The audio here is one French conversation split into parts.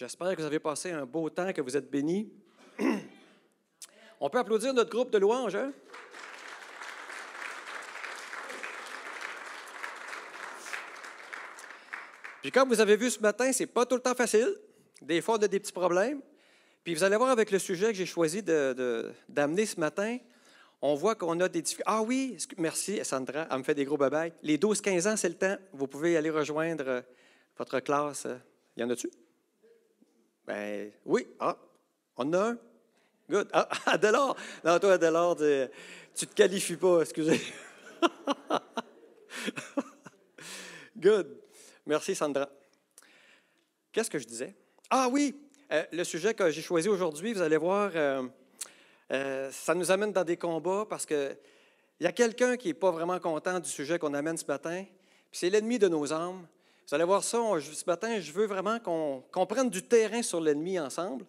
J'espère que vous avez passé un beau temps, que vous êtes bénis. On peut applaudir notre groupe de louanges, hein? Puis comme vous avez vu ce matin, c'est pas tout le temps facile. Des fois, on a des petits problèmes. Puis vous allez voir avec le sujet que j'ai choisi d'amener ce matin, on voit qu'on a des difficultés. Ah oui, merci Sandra, elle me fait des gros babayes. Les 12-15 ans, c'est le temps. Vous pouvez aller rejoindre euh, votre classe. Y en a-tu? Ben oui. Ah, on a un. Good. Ah, Adelard. Non, toi, Adelard, tu te qualifies pas, excusez. Good. Merci, Sandra. Qu'est-ce que je disais? Ah oui, euh, le sujet que j'ai choisi aujourd'hui, vous allez voir, euh, euh, ça nous amène dans des combats parce qu'il y a quelqu'un qui n'est pas vraiment content du sujet qu'on amène ce matin, puis c'est l'ennemi de nos âmes. Vous allez voir ça, ce matin, je veux vraiment qu'on prenne du terrain sur l'ennemi ensemble.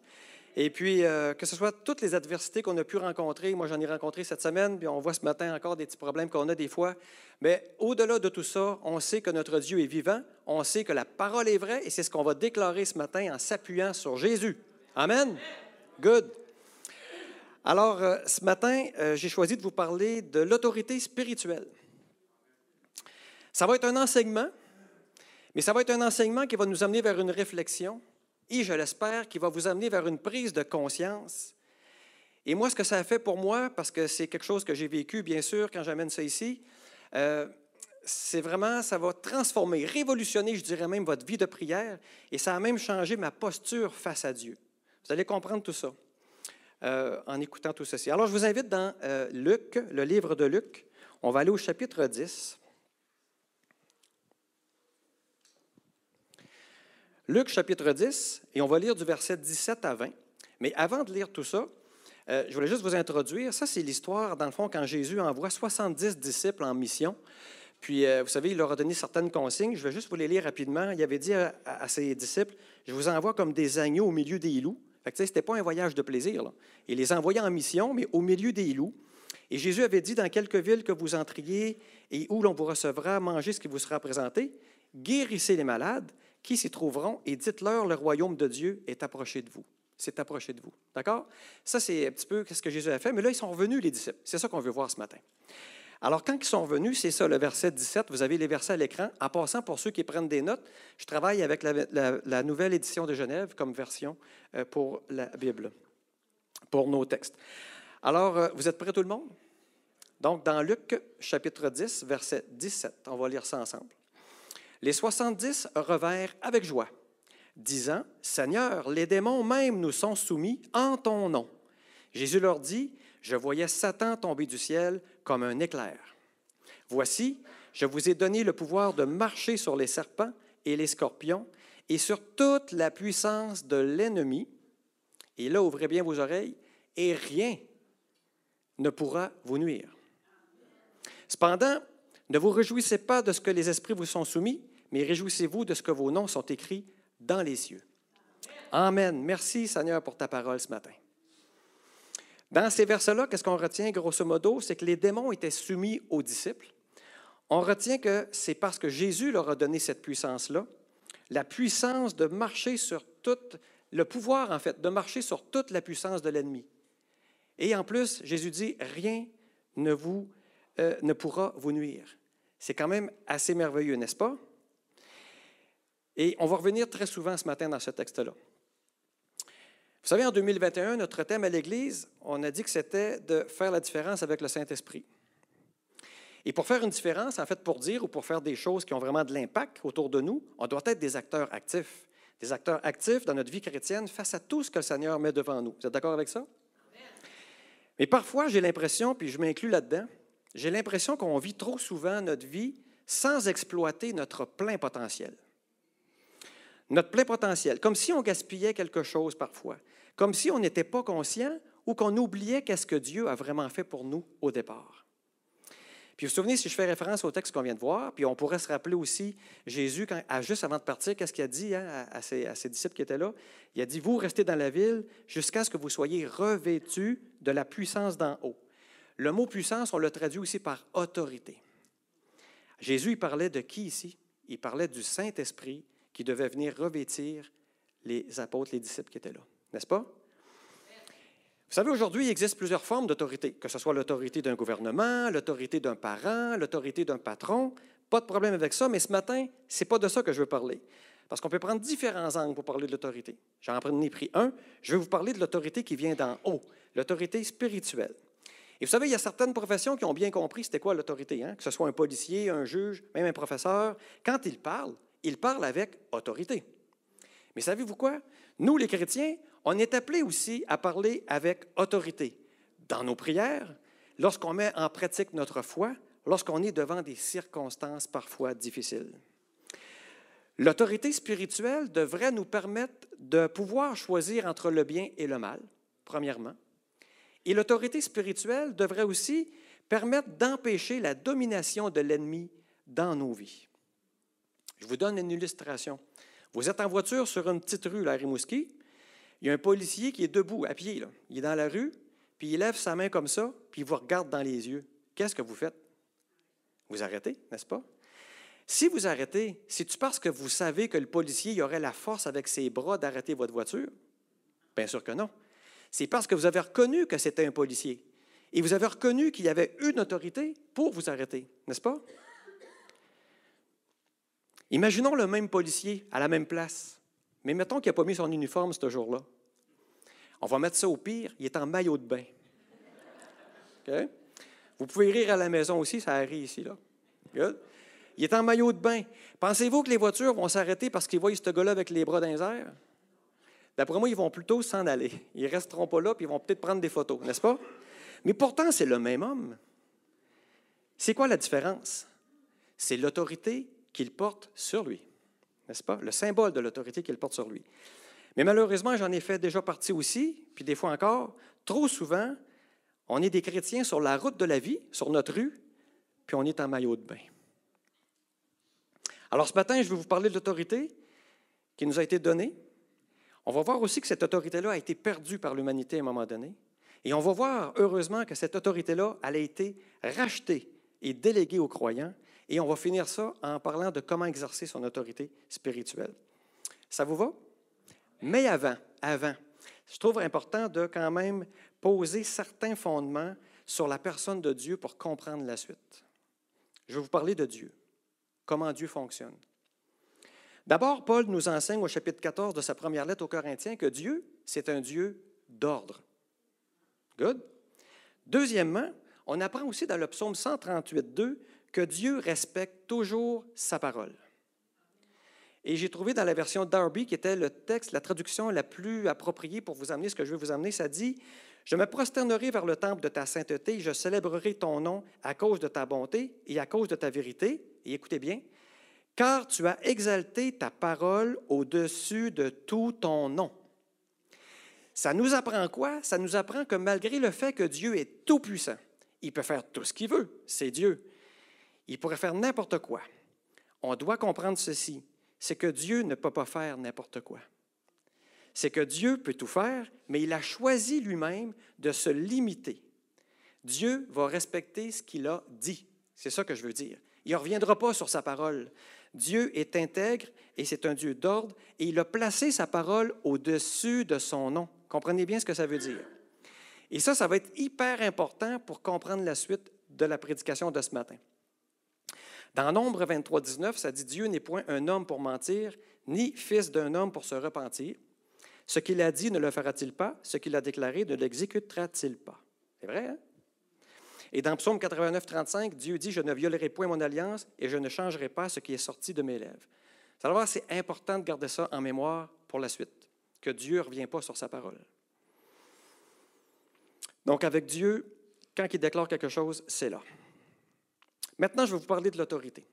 Et puis, euh, que ce soit toutes les adversités qu'on a pu rencontrer, moi j'en ai rencontré cette semaine, puis on voit ce matin encore des petits problèmes qu'on a des fois, mais au-delà de tout ça, on sait que notre Dieu est vivant, on sait que la parole est vraie, et c'est ce qu'on va déclarer ce matin en s'appuyant sur Jésus. Amen. Good. Alors, euh, ce matin, euh, j'ai choisi de vous parler de l'autorité spirituelle. Ça va être un enseignement, mais ça va être un enseignement qui va nous amener vers une réflexion et, je l'espère, qui va vous amener vers une prise de conscience. Et moi, ce que ça a fait pour moi, parce que c'est quelque chose que j'ai vécu, bien sûr, quand j'amène ça ici, euh, c'est vraiment, ça va transformer, révolutionner, je dirais même, votre vie de prière, et ça a même changé ma posture face à Dieu. Vous allez comprendre tout ça. Euh, en écoutant tout ceci. Alors, je vous invite dans euh, Luc, le livre de Luc. On va aller au chapitre 10. Luc, chapitre 10, et on va lire du verset 17 à 20. Mais avant de lire tout ça, euh, je voulais juste vous introduire. Ça, c'est l'histoire, dans le fond, quand Jésus envoie 70 disciples en mission. Puis, vous savez, il leur a donné certaines consignes. Je vais juste vous les lire rapidement. Il avait dit à, ses disciples, je vous envoie comme des agneaux au milieu des loups. Ce n'était pas un voyage de plaisir. Il les envoyait en mission, mais au milieu des loups. Et Jésus avait dit, dans quelque ville que vous entriez et où l'on vous recevra, mangez ce qui vous sera présenté, guérissez les malades qui s'y trouveront et dites-leur, le royaume de Dieu est approché de vous. C'est approché de vous. D'accord? Ça, c'est un petit peu ce que Jésus a fait. Mais là, ils sont revenus, les disciples. C'est ça qu'on veut voir ce matin. Alors, quand ils sont venus, c'est ça, le verset 17, vous avez les versets à l'écran. En passant, pour ceux qui prennent des notes, je travaille avec la, nouvelle édition de Genève comme version euh, pour la Bible, pour nos textes. Alors, euh, vous êtes prêts tout le monde? Donc, dans Luc chapitre 10, verset 17, on va lire ça ensemble. Les 70 revinrent avec joie, disant, Seigneur, les démons même nous sont soumis en ton nom. Jésus leur dit, je voyais Satan tomber du ciel comme un éclair. Voici, je vous ai donné le pouvoir de marcher sur les serpents et les scorpions et sur toute la puissance de l'ennemi. Et là, ouvrez bien vos oreilles, et rien ne pourra vous nuire. Cependant, ne vous réjouissez pas de ce que les esprits vous sont soumis, mais réjouissez-vous de ce que vos noms sont écrits dans les cieux. Amen. Merci Seigneur pour ta parole ce matin. Dans ces versets-là, qu'est-ce qu'on retient grosso modo? C'est que les démons étaient soumis aux disciples. On retient que c'est parce que Jésus leur a donné cette puissance-là, la puissance de marcher sur toute, le pouvoir en fait, de marcher sur toute la puissance de l'ennemi. Et en plus, Jésus dit, rien ne, vous, euh, ne pourra vous nuire. C'est quand même assez merveilleux, n'est-ce pas? Et on va revenir très souvent ce matin dans ce texte-là. Vous savez, en 2021, notre thème à l'Église, on a dit que c'était de faire la différence avec le Saint-Esprit. Et pour faire une différence, en fait, pour dire ou pour faire des choses qui ont vraiment de l'impact autour de nous, on doit être des acteurs actifs. Des acteurs actifs dans notre vie chrétienne face à tout ce que le Seigneur met devant nous. Vous êtes d'accord avec ça? Mais parfois, j'ai l'impression, puis je m'inclus là-dedans, j'ai l'impression qu'on vit trop souvent notre vie sans exploiter notre plein potentiel notre plein potentiel, comme si on gaspillait quelque chose parfois, comme si on n'était pas conscient ou qu'on oubliait qu'est-ce que Dieu a vraiment fait pour nous au départ. Puis vous vous souvenez, si je fais référence au texte qu'on vient de voir, puis on pourrait se rappeler aussi Jésus, quand, juste avant de partir, qu'est-ce qu'il a dit hein, à, ses, à, ses, disciples qui étaient là? Il a dit, vous restez dans la ville jusqu'à ce que vous soyez revêtus de la puissance d'en haut. Le mot puissance, on le traduit aussi par autorité. Jésus, il parlait de qui ici? Il parlait du Saint-Esprit qui devait venir revêtir les apôtres, les disciples qui étaient là. N'est-ce pas? Vous savez, aujourd'hui, il existe plusieurs formes d'autorité, que ce soit l'autorité d'un gouvernement, l'autorité d'un parent, l'autorité d'un patron. Pas de problème avec ça, mais ce matin, ce n'est pas de ça que je veux parler. Parce qu'on peut prendre différents angles pour parler de l'autorité. J'en ai pris un. Je vais vous parler de l'autorité qui vient d'en haut, l'autorité spirituelle. Et vous savez, il y a certaines professions qui ont bien compris c'était quoi l'autorité, hein? que ce soit un policier, un juge, même un professeur. Quand ils parlent, ils parlent avec autorité. Mais savez-vous quoi? Nous, les chrétiens, on est appelés aussi à parler avec autorité dans nos prières, lorsqu'on met en pratique notre foi, lorsqu'on est devant des circonstances parfois difficiles. L'autorité spirituelle devrait nous permettre de pouvoir choisir entre le bien et le mal, premièrement. Et l'autorité spirituelle devrait aussi permettre d'empêcher la domination de l'ennemi dans nos vies. Je vous donne une illustration. Vous êtes en voiture sur une petite rue, la Rimouski, il y a un policier qui est debout, à pied. Là. Il est dans la rue, puis il lève sa main comme ça, puis il vous regarde dans les yeux. Qu'est-ce que vous faites? Vous arrêtez, n'est-ce pas? Si vous arrêtez, c'est-tu parce que vous savez que le policier aurait la force avec ses bras d'arrêter votre voiture? Bien sûr que non. C'est parce que vous avez reconnu que c'était un policier. Et vous avez reconnu qu'il y avait une autorité pour vous arrêter, n'est-ce pas? Imaginons le même policier à la même place. Mais mettons qu'il n'a pas mis son uniforme ce jour-là. On va mettre ça au pire, il est en maillot de bain. Vous pouvez rire à la maison aussi, ça arrive ici. Là. Il est en maillot de bain. Pensez-vous que les voitures vont s'arrêter parce qu'ils voient ce gars-là avec les bras dans les? D'après moi, ils vont plutôt s'en aller. Ils ne resteront pas là, puis ils vont peut-être prendre des photos, n'est-ce pas? Mais pourtant, c'est le même homme. C'est quoi la différence? C'est l'autorité qu'il porte sur lui n'est-ce pas? Le symbole de l'autorité qu'il porte sur lui. Mais malheureusement, j'en ai fait déjà partie aussi, puis des fois encore, trop souvent, on est des chrétiens sur la route de la vie, sur notre rue, puis on est en maillot de bain. Alors ce matin, je vais vous parler de l'autorité qui nous a été donnée. On va voir aussi que cette autorité-là a été perdue par l'humanité à un moment donné. Et on va voir, heureusement, que cette autorité-là, elle a été rachetée et déléguée aux croyants et on va finir ça en parlant de comment exercer son autorité spirituelle. Ça vous va? Mais avant, avant, je trouve important de quand même poser certains fondements sur la personne de Dieu pour comprendre la suite. Je vais vous parler de Dieu, comment Dieu fonctionne. D'abord, Paul nous enseigne au chapitre 14 de sa première lettre aux Corinthiens que Dieu, c'est un Dieu d'ordre. Good? Deuxièmement, on apprend aussi dans le psaume 138, 2 que Dieu respecte toujours sa parole. Et j'ai trouvé dans la version Darby, qui était le texte, la traduction la plus appropriée pour vous amener ce que je veux vous amener, ça dit Je me prosternerai vers le temple de ta sainteté, je célébrerai ton nom à cause de ta bonté et à cause de ta vérité. Et écoutez bien, car tu as exalté ta parole au-dessus de tout ton nom. Ça nous apprend quoi? Ça nous apprend que malgré le fait que Dieu est tout-puissant, il peut faire tout ce qu'il veut, c'est Dieu. Il pourrait faire n'importe quoi. On doit comprendre ceci, c'est que Dieu ne peut pas faire n'importe quoi. C'est que Dieu peut tout faire, mais il a choisi lui-même de se limiter. Dieu va respecter ce qu'il a dit. C'est ça que je veux dire. Il ne reviendra pas sur sa parole. Dieu est intègre et c'est un Dieu d'ordre et il a placé sa parole au-dessus de son nom. Comprenez bien ce que ça veut dire. Et ça, ça va être hyper important pour comprendre la suite de la prédication de ce matin. Dans Nombre 23, 19, ça dit Dieu n'est point un homme pour mentir, ni fils d'un homme pour se repentir. Ce qu'il a dit ne le fera-t-il pas? Ce qu'il a déclaré ne l'exécutera-t-il pas? C'est vrai, hein? Et dans Psaume 89, 35, Dieu dit Je ne violerai point mon alliance et je ne changerai pas ce qui est sorti de mes lèvres. Alors, c'est important de garder ça en mémoire pour la suite, que Dieu ne revient pas sur sa parole. Donc, avec Dieu, quand il déclare quelque chose, c'est là. Maintenant, je vais vous parler de l'autorité.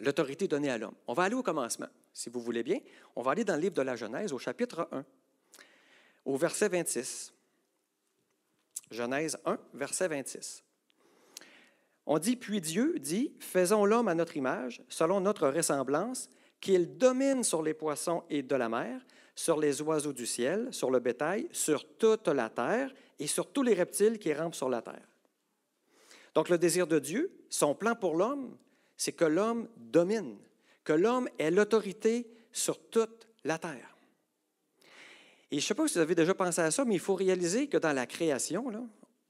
L'autorité donnée à l'homme. On va aller au commencement, si vous voulez bien. On va aller dans le livre de la Genèse, au chapitre 1, au verset 26. Genèse 1, verset 26. On dit, puis Dieu dit, faisons l'homme à notre image, selon notre ressemblance, qu'il domine sur les poissons et de la mer, sur les oiseaux du ciel, sur le bétail, sur toute la terre et sur tous les reptiles qui rampent sur la terre. Donc le désir de Dieu, son plan pour l'homme, c'est que l'homme domine, que l'homme ait l'autorité sur toute la terre. Et je ne sais pas si vous avez déjà pensé à ça, mais il faut réaliser que dans la création,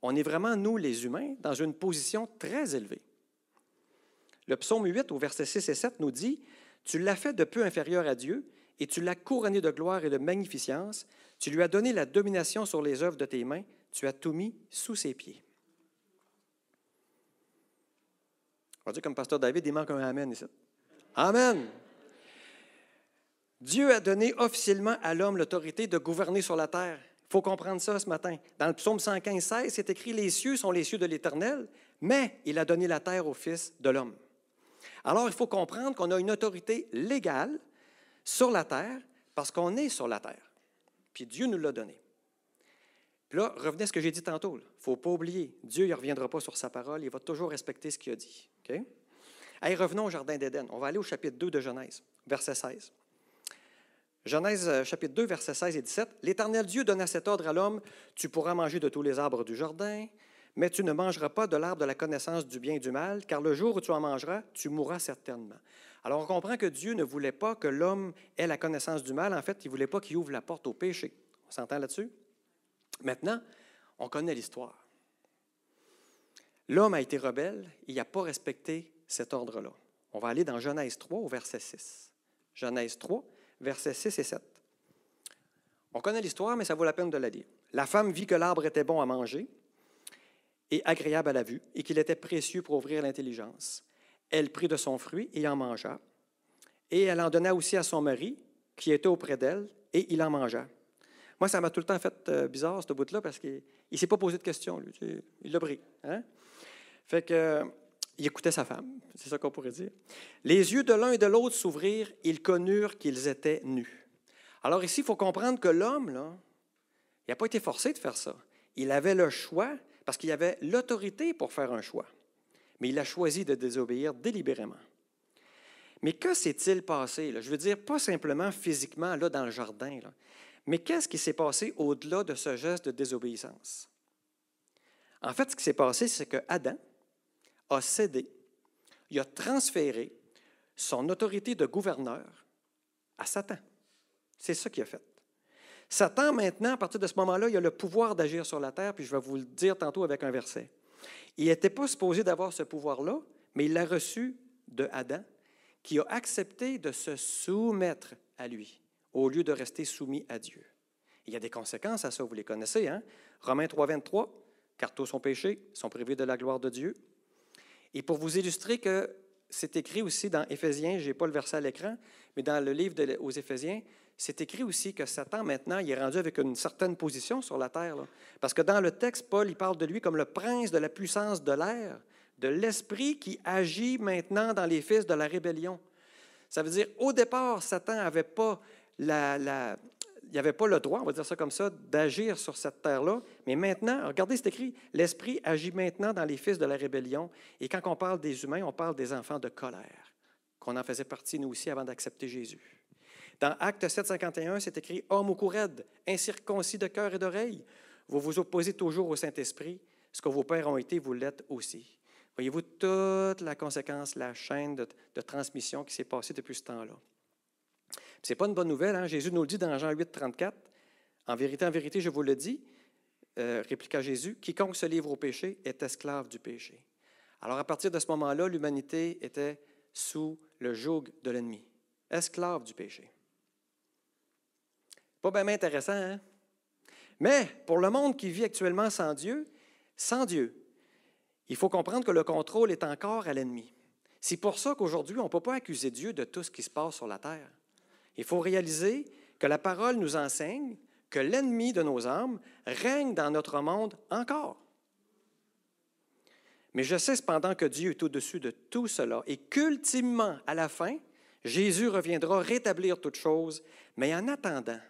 on est vraiment, nous, les humains, dans une position très élevée. Le psaume 8, au verset 6 et 7, nous dit Tu l'as fait de peu inférieur à Dieu, et tu l'as couronné de gloire et de magnificence. Tu lui as donné la domination sur les œuvres de tes mains. Tu as tout mis sous ses pieds. Comme pasteur David, il manque un Amen ici. Amen. Dieu a donné officiellement à l'homme l'autorité de gouverner sur la terre. Il faut comprendre ça ce matin. Dans le psaume 115, 16, c'est écrit Les cieux sont les cieux de l'Éternel, mais il a donné la terre au Fils de l'homme. Alors, il faut comprendre qu'on a une autorité légale sur la terre parce qu'on est sur la terre. Puis Dieu nous l'a donné. Puis là, revenez à ce que j'ai dit tantôt. Il ne faut pas oublier, Dieu ne reviendra pas sur sa parole, il va toujours respecter ce qu'il a dit. Allez, revenons au Jardin d'Éden. On va aller au chapitre 2 de Genèse, verset 16. Genèse euh, chapitre 2, verset 16 et 17. L'Éternel Dieu donna cet ordre à l'homme, tu pourras manger de tous les arbres du jardin, mais tu ne mangeras pas de l'arbre de la connaissance du bien et du mal, car le jour où tu en mangeras, tu mourras certainement. Alors on comprend que Dieu ne voulait pas que l'homme ait la connaissance du mal. En fait, il ne voulait pas qu'il ouvre la porte au péché. On s'entend là-dessus? Maintenant, on connaît l'histoire. L'homme a été rebelle, il n'a pas respecté cet ordre-là. On va aller dans Genèse 3 au verset 6. Genèse 3, versets 6 et 7. On connaît l'histoire, mais ça vaut la peine de la lire. La femme vit que l'arbre était bon à manger et agréable à la vue, et qu'il était précieux pour ouvrir l'intelligence. Elle prit de son fruit et en mangea. Et elle en donna aussi à son mari, qui était auprès d'elle, et il en mangea. Moi, ça m'a tout le temps fait euh, bizarre, ce bout-là, parce qu'il ne s'est pas posé de questions. Lui. Il l'a pris. Hein? Fait que, il écoutait sa femme, c'est ça qu'on pourrait dire. Les yeux de l'un et de l'autre s'ouvrirent, ils connurent qu'ils étaient nus. Alors ici, il faut comprendre que l'homme, là, il n'a pas été forcé de faire ça. Il avait le choix, parce qu'il avait l'autorité pour faire un choix. Mais il a choisi de désobéir délibérément. Mais que s'est-il passé? Je veux dire, pas simplement physiquement là, dans le jardin, mais qu'est-ce qui s'est passé au-delà de ce geste de désobéissance? En fait, ce qui s'est passé, c'est que Adam a cédé, il a transféré son autorité de gouverneur à Satan. C'est ça qu'il a fait. Satan, maintenant, à partir de ce moment-là, il a le pouvoir d'agir sur la terre, puis je vais vous le dire tantôt avec un verset. Il n'était pas supposé d'avoir ce pouvoir-là, mais il l'a reçu de Adam, qui a accepté de se soumettre à lui, au lieu de rester soumis à Dieu. Il y a des conséquences à ça, vous les connaissez. Hein? Romains 3, 23, car tous sont péchés, sont privés de la gloire de Dieu. Et pour vous illustrer que c'est écrit aussi dans Éphésiens, je n'ai pas le verset à l'écran, mais dans le livre aux Éphésiens, c'est écrit aussi que Satan, maintenant, il est rendu avec une certaine position sur la terre. Parce que dans le texte, Paul, il parle de lui comme le prince de la puissance de l'air, de l'esprit qui agit maintenant dans les fils de la rébellion. Ça veut dire, au départ, Satan n'avait pas la, la il avait pas le droit, on va dire ça comme ça, d'agir sur cette terre-là. Mais maintenant, regardez, c'est écrit, l'Esprit agit maintenant dans les fils de la rébellion. Et quand on parle des humains, on parle des enfants de colère, qu'on en faisait partie, nous aussi, avant d'accepter Jésus. Dans Acte 7, 51, c'est écrit Homme au cou incirconcis de cœur et d'oreille, vous vous opposez toujours au Saint-Esprit, ce que vos pères ont été, vous l'êtes aussi. Voyez-vous toute la conséquence, la chaîne de, transmission qui s'est passée depuis ce temps-là. Ce n'est pas une bonne nouvelle. Hein? Jésus nous le dit dans Jean 8, 34. En vérité, en vérité, je vous le dis, euh, répliqua Jésus, quiconque se livre au péché est esclave du péché. Alors, à partir de ce moment-là, l'humanité était sous le joug de l'ennemi, esclave du péché. Pas bien intéressant, hein? Mais pour le monde qui vit actuellement sans Dieu, sans Dieu, il faut comprendre que le contrôle est encore à l'ennemi. C'est pour ça qu'aujourd'hui, on ne peut pas accuser Dieu de tout ce qui se passe sur la terre. Il faut réaliser que la parole nous enseigne que l'ennemi de nos âmes règne dans notre monde encore. Mais je sais cependant que Dieu est au-dessus de tout cela et qu'ultimement, à la fin, Jésus reviendra rétablir toutes choses. Mais en attendant,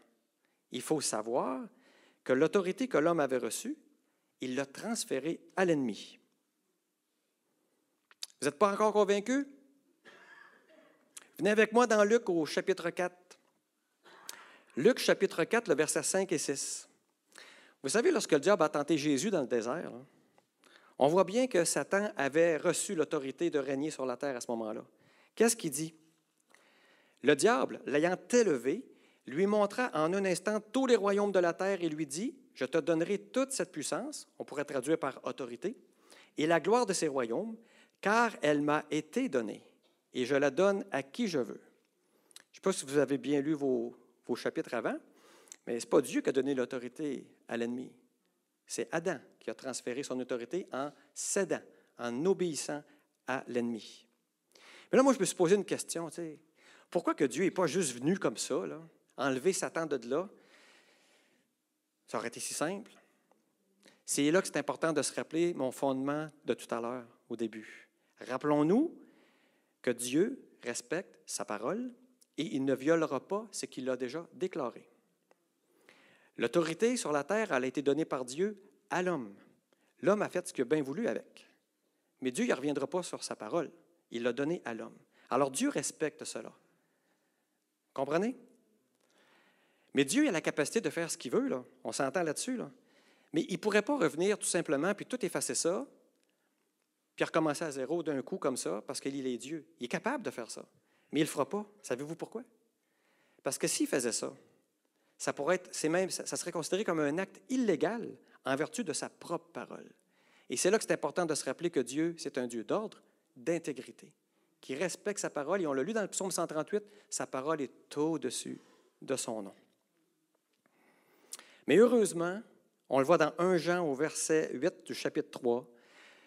il faut savoir que l'autorité que l'homme avait reçue, il l'a transférée à l'ennemi. Vous n'êtes pas encore convaincu? Venez avec moi dans Luc au chapitre 4. Luc chapitre 4, le verset 5 et 6. Vous savez, lorsque le diable a tenté Jésus dans le désert, on voit bien que Satan avait reçu l'autorité de régner sur la terre à ce moment-là. Qu'est-ce qu'il dit? Le diable, l'ayant élevé, lui montra en un instant tous les royaumes de la terre et lui dit, je te donnerai toute cette puissance, on pourrait traduire par autorité, et la gloire de ces royaumes, car elle m'a été donnée, et je la donne à qui je veux. Je ne sais pas si vous avez bien lu vos, chapitres avant, mais ce n'est pas Dieu qui a donné l'autorité à l'ennemi. C'est Adam qui a transféré son autorité en cédant, en obéissant à l'ennemi. Mais là, moi, je me suis posé une question. Pourquoi que Dieu n'est pas juste venu comme ça, là, enlever Satan de là? Ça aurait été si simple. C'est là que c'est important de se rappeler mon fondement de tout à l'heure, au début. Rappelons-nous que Dieu respecte sa parole et il ne violera pas ce qu'il a déjà déclaré. L'autorité sur la terre, elle a été donnée par Dieu à l'homme. L'homme a fait ce qu'il a bien voulu avec. Mais Dieu ne reviendra pas sur sa parole. Il l'a donnée à l'homme. Alors Dieu respecte cela. Comprenez? Mais Dieu a la capacité de faire ce qu'il veut, on s'entend là-dessus. Là. Mais il ne pourrait pas revenir tout simplement, puis tout effacer ça, puis recommencer à zéro d'un coup comme ça, parce qu'il est Dieu. Il est capable de faire ça. Mais il ne le fera pas. Savez-vous pourquoi? Parce que s'il faisait ça, ça, pourrait être, même, ça serait considéré comme un acte illégal en vertu de sa propre parole. Et c'est là que c'est important de se rappeler que Dieu, c'est un Dieu d'ordre, d'intégrité, qui respecte sa parole. Et on l'a lu dans le psaume 138, sa parole est au-dessus de son nom. Mais heureusement, on le voit dans 1 Jean au verset 8 du chapitre 3,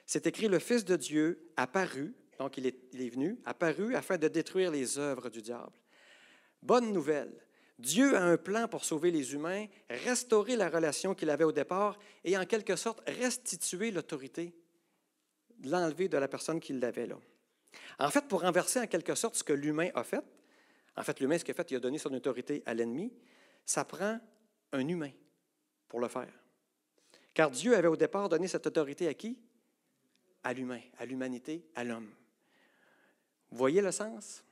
c'est écrit, le Fils de Dieu apparu, donc il est, est venu, apparu afin de détruire les œuvres du diable. Bonne nouvelle, Dieu a un plan pour sauver les humains, restaurer la relation qu'il avait au départ et en quelque sorte restituer l'autorité, l'enlever de la personne qui l'avait là. En fait, pour renverser en quelque sorte ce que l'humain a fait, en fait, l'humain, ce qu'il a fait, il a donné son autorité à l'ennemi, ça prend un humain pour le faire. Car Dieu avait au départ donné cette autorité à qui? À l'humain, à l'humanité, à l'homme. Vous voyez le sens?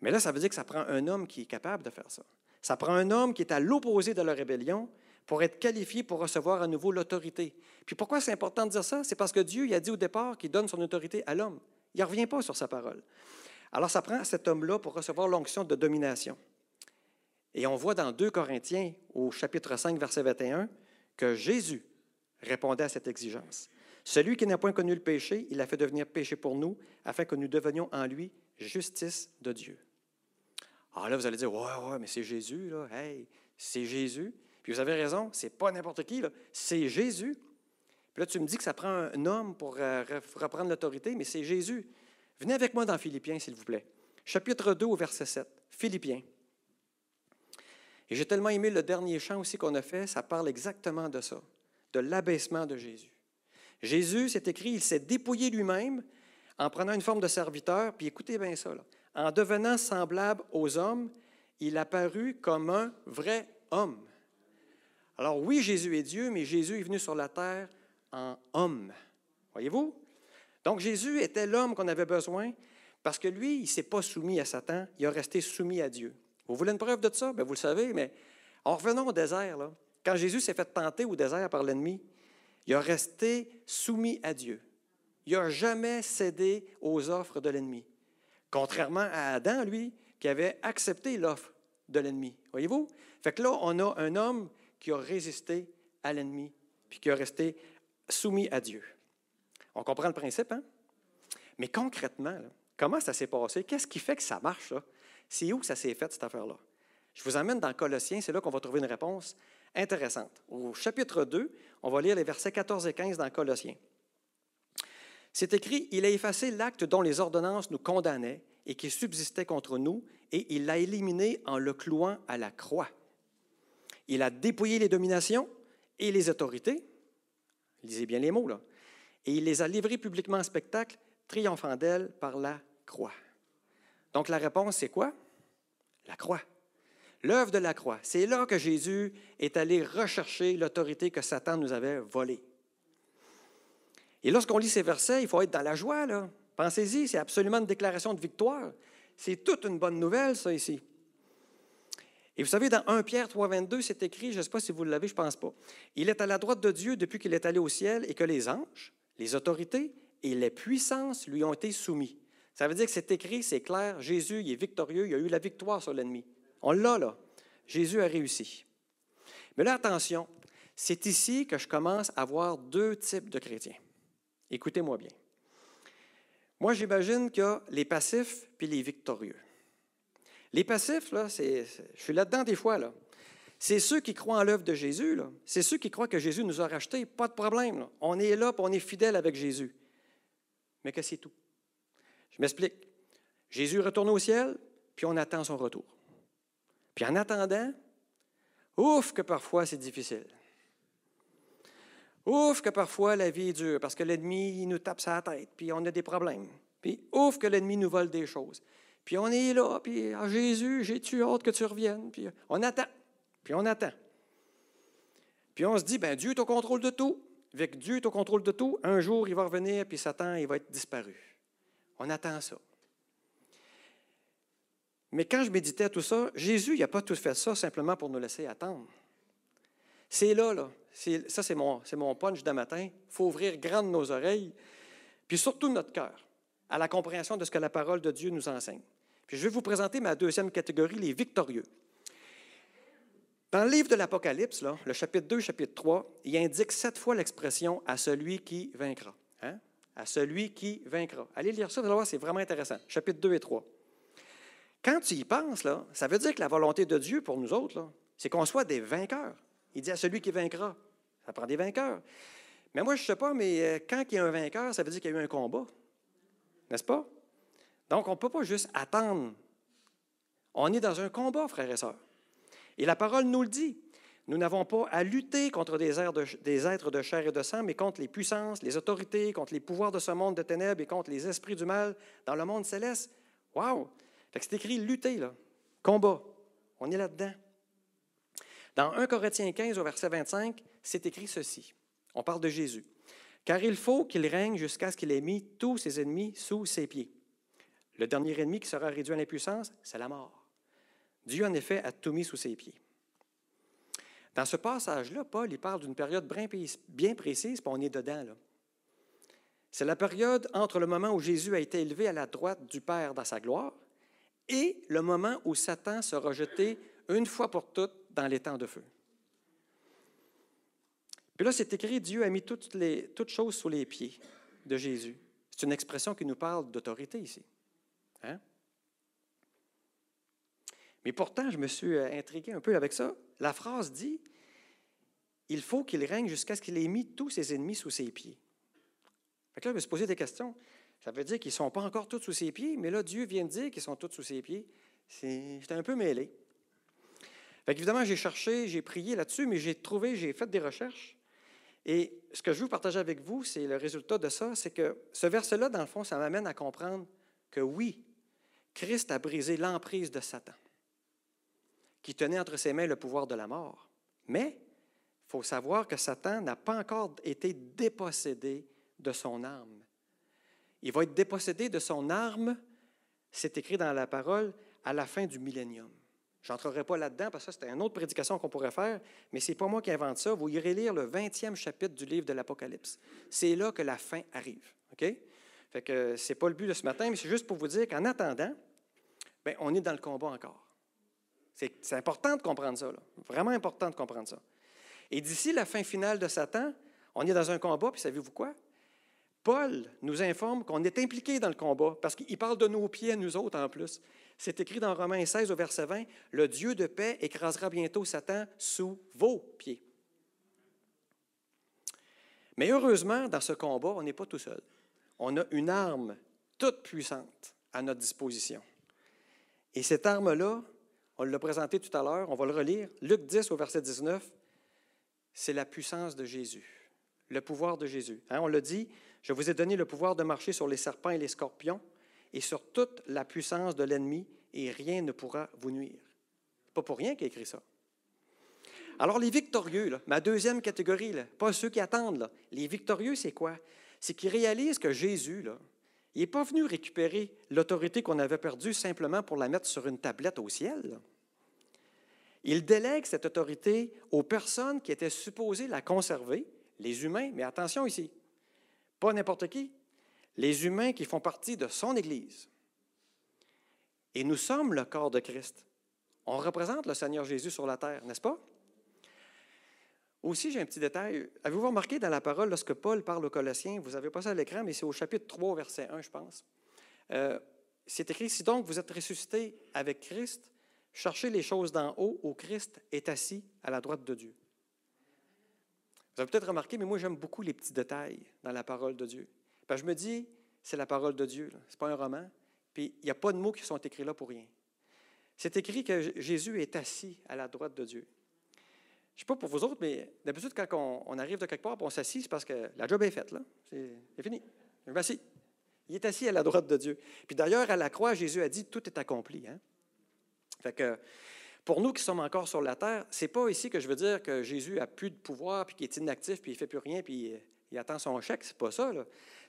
Mais là, ça veut dire que ça prend un homme qui est capable de faire ça. Ça prend un homme qui est à l'opposé de la rébellion pour être qualifié pour recevoir à nouveau l'autorité. Puis pourquoi c'est important de dire ça? C'est parce que Dieu il a dit au départ qu'il donne son autorité à l'homme. Il ne revient pas sur sa parole. Alors ça prend cet homme-là pour recevoir l'onction de domination. Et on voit dans 2 Corinthiens, au chapitre 5, verset 21, que Jésus répondait à cette exigence. Celui qui n'a point connu le péché, il a fait devenir péché pour nous, afin que nous devenions en lui justice de Dieu. Alors là, vous allez dire, ouais, ouais, mais c'est Jésus, là. Hey, c'est Jésus. Puis vous avez raison, c'est pas n'importe qui, là. C'est Jésus. Puis là, tu me dis que ça prend un homme pour euh, reprendre l'autorité, mais c'est Jésus. Venez avec moi dans Philippiens, s'il vous plaît. Chapitre 2 au verset 7. Philippiens. Et j'ai tellement aimé le dernier chant aussi qu'on a fait, ça parle exactement de ça, de l'abaissement de Jésus. Jésus, c'est écrit, il s'est dépouillé lui-même en prenant une forme de serviteur, puis écoutez bien ça, là, en devenant semblable aux hommes, il apparut comme un vrai homme. Alors oui, Jésus est Dieu, mais Jésus est venu sur la terre en homme. Voyez-vous? Donc Jésus était l'homme qu'on avait besoin parce que lui, il ne s'est pas soumis à Satan, il a resté soumis à Dieu. Vous voulez une preuve de ça? Bien, vous le savez, mais en revenant au désert, là, quand Jésus s'est fait tenter au désert par l'ennemi, il a resté soumis à Dieu. Il n'a jamais cédé aux offres de l'ennemi. Contrairement à Adam, lui, qui avait accepté l'offre de l'ennemi. Voyez-vous? Fait que là, on a un homme qui a résisté à l'ennemi, puis qui a resté soumis à Dieu. On comprend le principe, hein? Mais concrètement, comment ça s'est passé? Qu'est-ce qui fait que ça marche? C'est où que ça s'est fait, cette affaire-là? Je vous emmène dans Colossiens, c'est là qu'on va trouver une réponse intéressante. Au chapitre 2, on va lire les versets 14 et 15 dans Colossiens. C'est écrit, il a effacé l'acte dont les ordonnances nous condamnaient et qui subsistait contre nous, et il l'a éliminé en le clouant à la croix. Il a dépouillé les dominations et les autorités, lisez bien les mots là, et il les a livrées publiquement en spectacle, triomphant d'elles par la croix. Donc la réponse, c'est quoi? La croix. L'œuvre de la croix. C'est là que Jésus est allé rechercher l'autorité que Satan nous avait volée. Et lorsqu'on lit ces versets, il faut être dans la joie. Pensez-y, c'est absolument une déclaration de victoire. C'est toute une bonne nouvelle, ça, ici. Et vous savez, dans 1 Pierre 3, 22, c'est écrit, je ne sais pas si vous l'avez, je ne pense pas. Il est à la droite de Dieu depuis qu'il est allé au ciel et que les anges, les autorités et les puissances lui ont été soumis. Ça veut dire que c'est écrit, c'est clair, Jésus, il est victorieux, il a eu la victoire sur l'ennemi. On l'a là. Jésus a réussi. Mais là, attention, c'est ici que je commence à voir deux types de chrétiens. Écoutez-moi bien. Moi, j'imagine qu'il y a les passifs puis les victorieux. Les passifs, là, je suis là-dedans des fois, là. C'est ceux qui croient en l'œuvre de Jésus, là. C'est ceux qui croient que Jésus nous a rachetés, pas de problème. On est là, on est fidèle avec Jésus. Mais que c'est tout. Je m'explique. Jésus retourne au ciel, puis on attend son retour. Puis en attendant, ouf que parfois c'est difficile. Ouf que parfois la vie est dure parce que l'ennemi nous tape sa tête, puis on a des problèmes. Puis ouf que l'ennemi nous vole des choses. Puis on est là, puis ah, Jésus, j'ai-tu hâte que tu reviennes? Puis on attend, puis on attend. Puis on se dit, ben Dieu est au contrôle de tout. Avec Dieu est au contrôle de tout, un jour il va revenir, puis Satan, il va être disparu. On attend ça. Mais quand je méditais tout ça, Jésus, n'a pas tout fait ça simplement pour nous laisser attendre. C'est là, là. Ça, c'est mon, mon punch de matin. Il faut ouvrir grande nos oreilles, puis surtout notre cœur, à la compréhension de ce que la parole de Dieu nous enseigne. Puis je vais vous présenter ma deuxième catégorie, les victorieux. Dans le livre de l'Apocalypse, le chapitre 2, chapitre 3, il indique sept fois l'expression à celui qui vaincra. Hein? À celui qui vaincra. Allez lire ça, vous allez voir, c'est vraiment intéressant. Chapitre 2 et 3. Quand tu y penses, là, ça veut dire que la volonté de Dieu pour nous autres, c'est qu'on soit des vainqueurs. Il dit à celui qui vaincra. Ça prend des vainqueurs. Mais moi, je ne sais pas, mais euh, quand il y a un vainqueur, ça veut dire qu'il y a eu un combat. N'est-ce pas? Donc, on ne peut pas juste attendre. On est dans un combat, frères et sœurs. Et la parole nous le dit. Nous n'avons pas à lutter contre des, êtres de chair et de sang, mais contre les puissances, les autorités, contre les pouvoirs de ce monde de ténèbres et contre les esprits du mal dans le monde céleste. C'est écrit lutter, là. Combat. On est là-dedans. Dans 1 Corinthiens 15, au verset 25, c'est écrit ceci. On parle de Jésus. Car il faut qu'il règne jusqu'à ce qu'il ait mis tous ses ennemis sous ses pieds. Le dernier ennemi qui sera réduit à l'impuissance, c'est la mort. Dieu, en effet, a tout mis sous ses pieds. Dans ce passage-là, Paul il parle d'une période bien précise, puis on est dedans. C'est la période entre le moment où Jésus a été élevé à la droite du Père dans sa gloire et le moment où Satan sera jeté une fois pour toutes dans les temps de feu. Puis là, c'est écrit, Dieu a mis toutes, les, toutes choses sous les pieds de Jésus. C'est une expression qui nous parle d'autorité ici. Hein? Mais pourtant, je me suis euh, intrigué un peu avec ça. La phrase dit, il faut qu'il règne jusqu'à ce qu'il ait mis tous ses ennemis sous ses pieds. Fait que là, je me suis posé des questions. Ça veut dire qu'ils ne sont pas encore tous sous ses pieds, mais là, Dieu vient de dire qu'ils sont tous sous ses pieds. J'étais un peu mêlé. Fait évidemment, j'ai cherché, j'ai prié là-dessus, mais j'ai trouvé, j'ai fait des recherches. Et ce que je veux partager avec vous, c'est le résultat de ça, c'est que ce verset-là, dans le fond, ça m'amène à comprendre que oui, Christ a brisé l'emprise de Satan, qui tenait entre ses mains le pouvoir de la mort. Mais il faut savoir que Satan n'a pas encore été dépossédé de son âme. Il va être dépossédé de son arme, c'est écrit dans la parole, à la fin du millénium. Je n'entrerai pas là-dedans parce que c'est une autre prédication qu'on pourrait faire, mais ce n'est pas moi qui invente ça. Vous irez lire le 20e chapitre du livre de l'Apocalypse. C'est là que la fin arrive. OK? Fait que c'est pas le but de ce matin, mais c'est juste pour vous dire qu'en attendant, bien, on est dans le combat encore. C'est important de comprendre ça, vraiment important de comprendre ça. Et d'ici la fin finale de Satan, on est dans un combat, puis savez-vous quoi? Paul nous informe qu'on est impliqué dans le combat parce qu'il parle de nos pieds nous autres en plus. C'est écrit dans Romains 16 au verset 20, Le Dieu de paix écrasera bientôt Satan sous vos pieds. Mais heureusement, dans ce combat, on n'est pas tout seul. On a une arme toute puissante à notre disposition. Et cette arme-là, on l'a présentée tout à l'heure, on va le relire. Luc 10 au verset 19, c'est la puissance de Jésus, le pouvoir de Jésus. Hein, on l'a dit, je vous ai donné le pouvoir de marcher sur les serpents et les scorpions et sur toute la puissance de l'ennemi, et rien ne pourra vous nuire. Pas pour rien qu'il écrit ça. Alors, les victorieux, ma deuxième catégorie, pas ceux qui attendent, les victorieux, c'est quoi? C'est qu'ils réalisent que Jésus, il n'est pas venu récupérer l'autorité qu'on avait perdue simplement pour la mettre sur une tablette au ciel. Il délègue cette autorité aux personnes qui étaient supposées la conserver, les humains, mais attention ici, pas n'importe qui. Les humains qui font partie de son Église. Et nous sommes le corps de Christ. On représente le Seigneur Jésus sur la terre, n'est-ce pas? Aussi, j'ai un petit détail. Avez-vous remarqué dans la parole, lorsque Paul parle aux Colossiens, vous avez pas ça à l'écran, mais c'est au chapitre 3, verset 1, je pense. Euh, c'est écrit, si donc vous êtes ressuscité avec Christ, cherchez les choses d'en haut où Christ est assis à la droite de Dieu. Vous avez peut-être remarqué, mais moi j'aime beaucoup les petits détails dans la parole de Dieu. je me dis, c'est la parole de Dieu, ce n'est pas un roman, puis il n'y a pas de mots qui sont écrits là pour rien. C'est écrit que Jésus est assis à la droite de Dieu. Je ne sais pas pour vous autres, mais d'habitude, quand on, arrive de quelque part on s'assied, c'est parce que la job est faite. Là. C'est, fini. Je m'assis. Il est assis à la droite de Dieu. Puis d'ailleurs, à la croix, Jésus a dit Tout est accompli. Hein? Fait que pour nous qui sommes encore sur la terre, c'est pas ici que je veux dire que Jésus a plus de pouvoir, puis qu'il est inactif, puis il fait plus rien, puis il attend son chèque. C'est pas ça.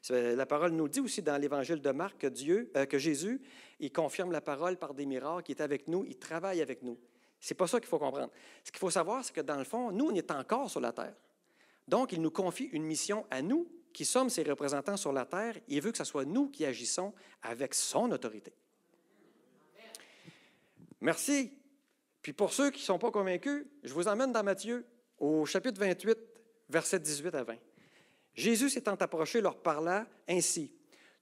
La parole nous dit aussi dans l'Évangile de Marc que Dieu, euh, que Jésus, il confirme la parole par des miracles, il est avec nous, il travaille avec nous. C'est pas ça qu'il faut comprendre. Ce qu'il faut savoir, c'est que dans le fond, nous, on est encore sur la terre. Donc, il nous confie une mission à nous, qui sommes ses représentants sur la terre. Il veut que ce soit nous qui agissons avec son autorité. Merci puis pour ceux qui ne sont pas convaincus, je vous emmène dans Matthieu au chapitre 28, versets 18 à 20. Jésus s'étant approché leur parla ainsi.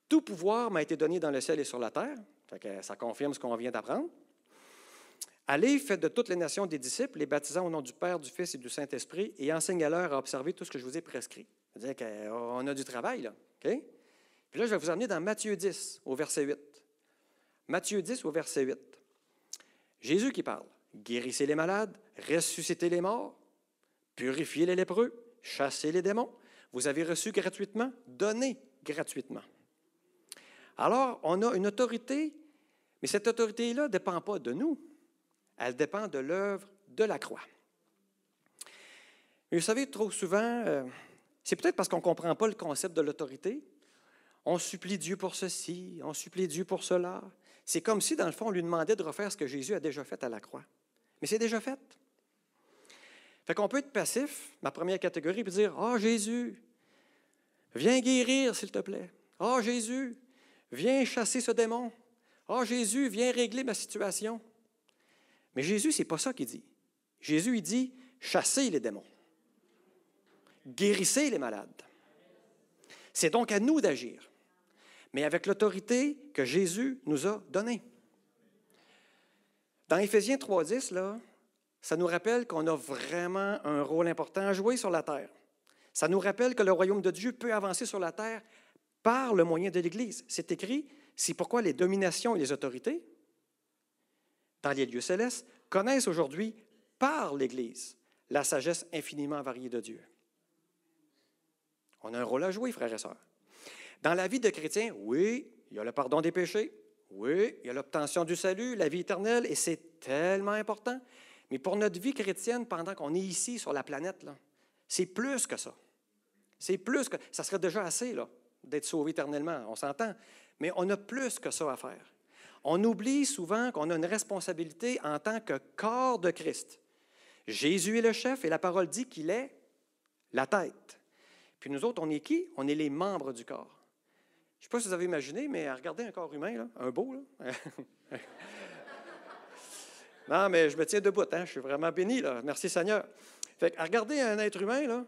Tout pouvoir m'a été donné dans le ciel et sur la terre. ça confirme ce qu'on vient d'apprendre. Allez, faites de toutes les nations des disciples, les baptisant au nom du Père, du Fils et du Saint-Esprit, et enseignez-leur à observer tout ce que je vous ai prescrit. C'est-à-dire qu'on a du travail, là. Puis là, je vais vous amener dans Matthieu 10, au verset 8. Matthieu 10, au verset 8. Jésus qui parle guérissez les malades, ressuscitez les morts, purifiez les lépreux, chassez les démons. Vous avez reçu gratuitement, donnez gratuitement. Alors, on a une autorité, mais cette autorité-là ne dépend pas de nous. Elle dépend de l'œuvre de la croix. Mais vous savez, trop souvent, euh, c'est peut-être parce qu'on ne comprend pas le concept de l'autorité. On supplie Dieu pour ceci, on supplie Dieu pour cela. C'est comme si, dans le fond, on lui demandait de refaire ce que Jésus a déjà fait à la croix. Mais c'est déjà fait. Fait qu'on peut être passif, ma première catégorie, puis dire Ah, oh, Jésus, viens guérir, s'il te plaît. Ah, oh, Jésus, viens chasser ce démon. Ah, oh, Jésus, viens régler ma situation. Mais Jésus, ce n'est pas ça qu'il dit. Jésus, il dit chassez les démons, guérissez les malades. C'est donc à nous d'agir, mais avec l'autorité que Jésus nous a donnée. Dans Éphésiens 3.10, là, ça nous rappelle qu'on a vraiment un rôle important à jouer sur la terre. Ça nous rappelle que le royaume de Dieu peut avancer sur la terre par le moyen de l'Église. C'est écrit, c'est pourquoi les dominations et les autorités dans les lieux célestes connaissent aujourd'hui par l'Église la sagesse infiniment variée de Dieu. On a un rôle à jouer, frères et sœurs. Dans la vie de chrétien, oui, il y a le pardon des péchés, oui, il y a l'obtention du salut, la vie éternelle, et c'est tellement important. Mais pour notre vie chrétienne, pendant qu'on est ici sur la planète, c'est plus que ça. C'est plus que. Ça serait déjà assez là, d'être sauvé éternellement, on s'entend. Mais on a plus que ça à faire. On oublie souvent qu'on a une responsabilité en tant que corps de Christ. Jésus est le chef et la parole dit qu'il est la tête. Puis nous autres, on est qui? On est les membres du corps. Je ne sais pas si vous avez imaginé, mais regardez un corps humain, un beau. Là. non, mais je me tiens debout, hein, je suis vraiment béni. Là. Merci Seigneur. Fait regardez un être humain, là.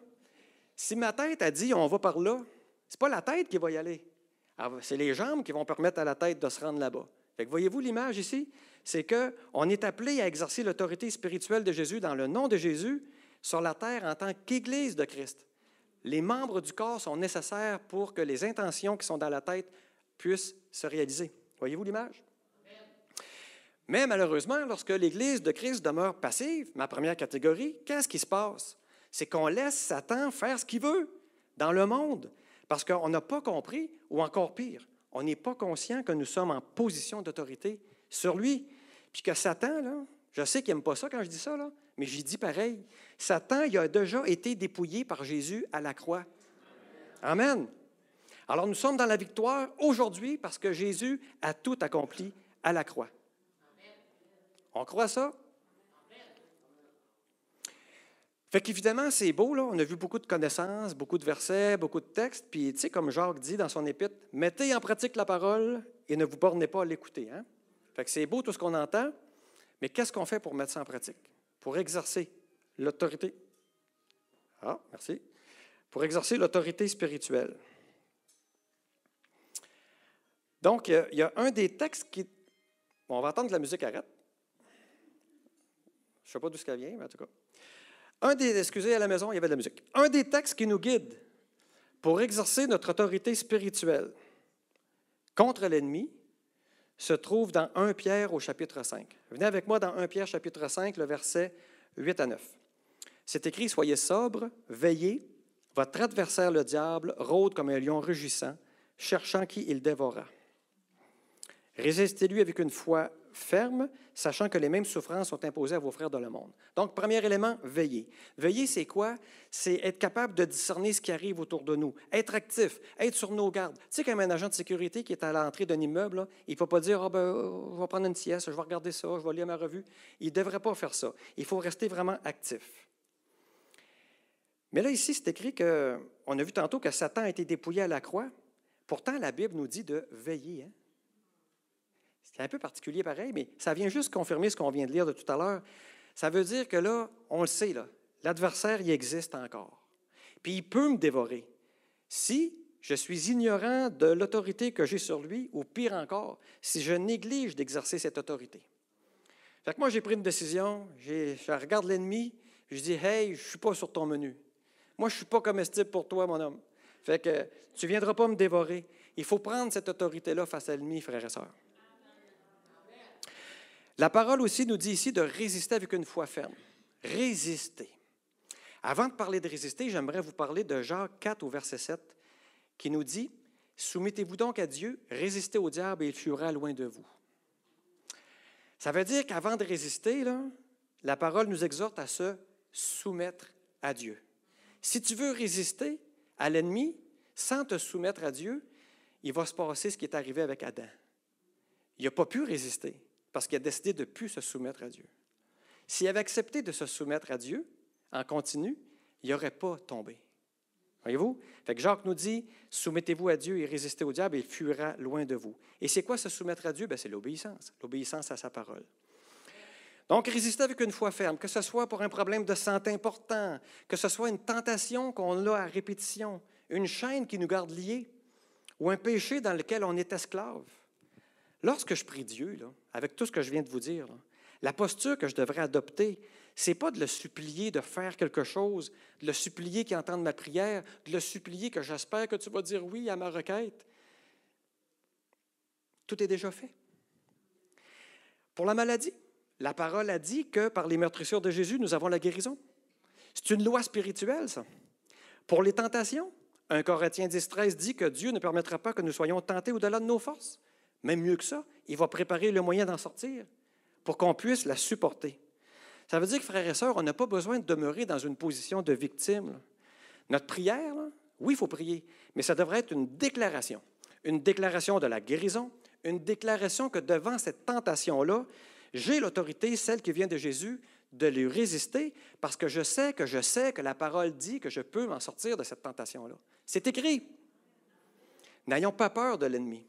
si ma tête a dit on va par là, ce n'est pas la tête qui va y aller. C'est les jambes qui vont permettre à la tête de se rendre là-bas. voyez-vous l'image ici? C'est qu'on est appelé à exercer l'autorité spirituelle de Jésus dans le nom de Jésus sur la terre en tant qu'Église de Christ les membres du corps sont nécessaires pour que les intentions qui sont dans la tête puissent se réaliser. Voyez-vous l'image? Mais malheureusement, lorsque l'Église de Christ demeure passive, ma première catégorie, qu'est-ce qui se passe? C'est qu'on laisse Satan faire ce qu'il veut dans le monde parce qu'on n'a pas compris, ou encore pire, on n'est pas conscient que nous sommes en position d'autorité sur lui. Puis que Satan, là, je sais qu'il n'aime pas ça quand je dis ça, là, mais j'y dis pareil. Satan, il a déjà été dépouillé par Jésus à la croix. Amen. Alors nous sommes dans la victoire aujourd'hui parce que Jésus a tout accompli à la croix. On croit ça? Fait qu'évidemment, c'est beau, là. On a vu beaucoup de connaissances, beaucoup de versets, beaucoup de textes. Puis, tu sais, comme Jacques dit dans son épître, mettez en pratique la parole et ne vous bornez pas à l'écouter. Hein? Fait que c'est beau tout ce qu'on entend, Mais qu'est-ce qu'on fait pour mettre ça en pratique? Pour exercer l'autorité. Ah, merci. Pour exercer l'autorité spirituelle. Donc, il y a un des textes qui. on va attendre que la musique arrête. Je ne sais pas d'où ce vient, mais en tout cas. Un des, excusez, à la maison, il y avait de la musique. Un des textes qui nous guide pour exercer notre autorité spirituelle contre l'ennemi se trouve dans 1 Pierre au chapitre 5. Venez avec moi dans 1 Pierre chapitre 5, le verset 8 à 9. C'est écrit, Soyez sobres, veillez, votre adversaire le diable rôde comme un lion rugissant, cherchant qui il dévora. Résistez-lui avec une foi ferme, sachant que les mêmes souffrances sont imposées à vos frères dans le monde. Donc, premier élément, veiller. Veiller, c'est quoi? C'est être capable de discerner ce qui arrive autour de nous, être actif, être sur nos gardes. Tu sais, comme un agent de sécurité qui est à l'entrée d'un immeuble, il ne faut pas dire, ah ben, je vais prendre une sieste, je vais regarder ça, je vais lire ma revue. Il ne devrait pas faire ça. Il faut rester vraiment actif. Mais là, ici, c'est écrit qu'on a vu tantôt que Satan a été dépouillé à la croix. Pourtant, la Bible nous dit de veiller. Hein? C'est un peu particulier pareil, mais ça vient juste confirmer ce qu'on vient de lire de tout à l'heure. Ça veut dire que là, on le sait, l'adversaire, il existe encore. Puis il peut me dévorer. Si je suis ignorant de l'autorité que j'ai sur lui, ou pire encore, si je néglige d'exercer cette autorité. Fait que moi, j'ai pris une décision, je regarde l'ennemi, je dis Hey, je ne suis pas sur ton menu. Moi, je ne suis pas comestible pour toi, mon homme. Fait que tu ne viendras pas me dévorer. Il faut prendre cette autorité-là face à l'ennemi, frères et sœurs. La parole aussi nous dit ici de résister avec une foi ferme. Résister. Avant de parler de résister, j'aimerais vous parler de Jacques 4 au verset 7 qui nous dit Soumettez-vous donc à Dieu, résistez au diable et il fuira loin de vous. Ça veut dire qu'avant de résister, la parole nous exhorte à se soumettre à Dieu. Si tu veux résister à l'ennemi sans te soumettre à Dieu, il va se passer ce qui est arrivé avec Adam. Il n'a pas pu résister parce qu'il a décidé de ne plus se soumettre à Dieu. S'il avait accepté de se soumettre à Dieu en continu, il n'aurait pas tombé. Voyez-vous? Fait que Jacques nous dit Soumettez-vous à Dieu et résistez au diable, et il fuira loin de vous. Et c'est quoi se soumettre à Dieu? Ben, c'est l'obéissance, l'obéissance à sa parole. Donc, résister avec une foi ferme, que ce soit pour un problème de santé important, que ce soit une tentation qu'on a à répétition, une chaîne qui nous garde liés, ou un péché dans lequel on est esclave. Lorsque je prie Dieu, avec tout ce que je viens de vous dire, la posture que je devrais adopter, ce n'est pas de le supplier de faire quelque chose, de le supplier qu'il entende ma prière, de le supplier que j'espère que tu vas dire oui à ma requête. Tout est déjà fait. Pour la maladie, la parole a dit que par les meurtrissures de Jésus, nous avons la guérison. C'est une loi spirituelle, ça. Pour les tentations, un Corinthien 10, 13 dit que Dieu ne permettra pas que nous soyons tentés au-delà de nos forces. Même mieux que ça, il va préparer le moyen d'en sortir pour qu'on puisse la supporter. Ça veut dire que, frères et sœurs, on n'a pas besoin de demeurer dans une position de victime. Notre prière, oui, il faut prier, mais ça devrait être une déclaration. Une déclaration de la guérison, une déclaration que devant cette tentation-là, j'ai l'autorité, celle qui vient de Jésus, de lui résister parce que je sais que je sais que la parole dit que je peux m'en sortir de cette tentation-là. C'est écrit. N'ayons pas peur de l'ennemi.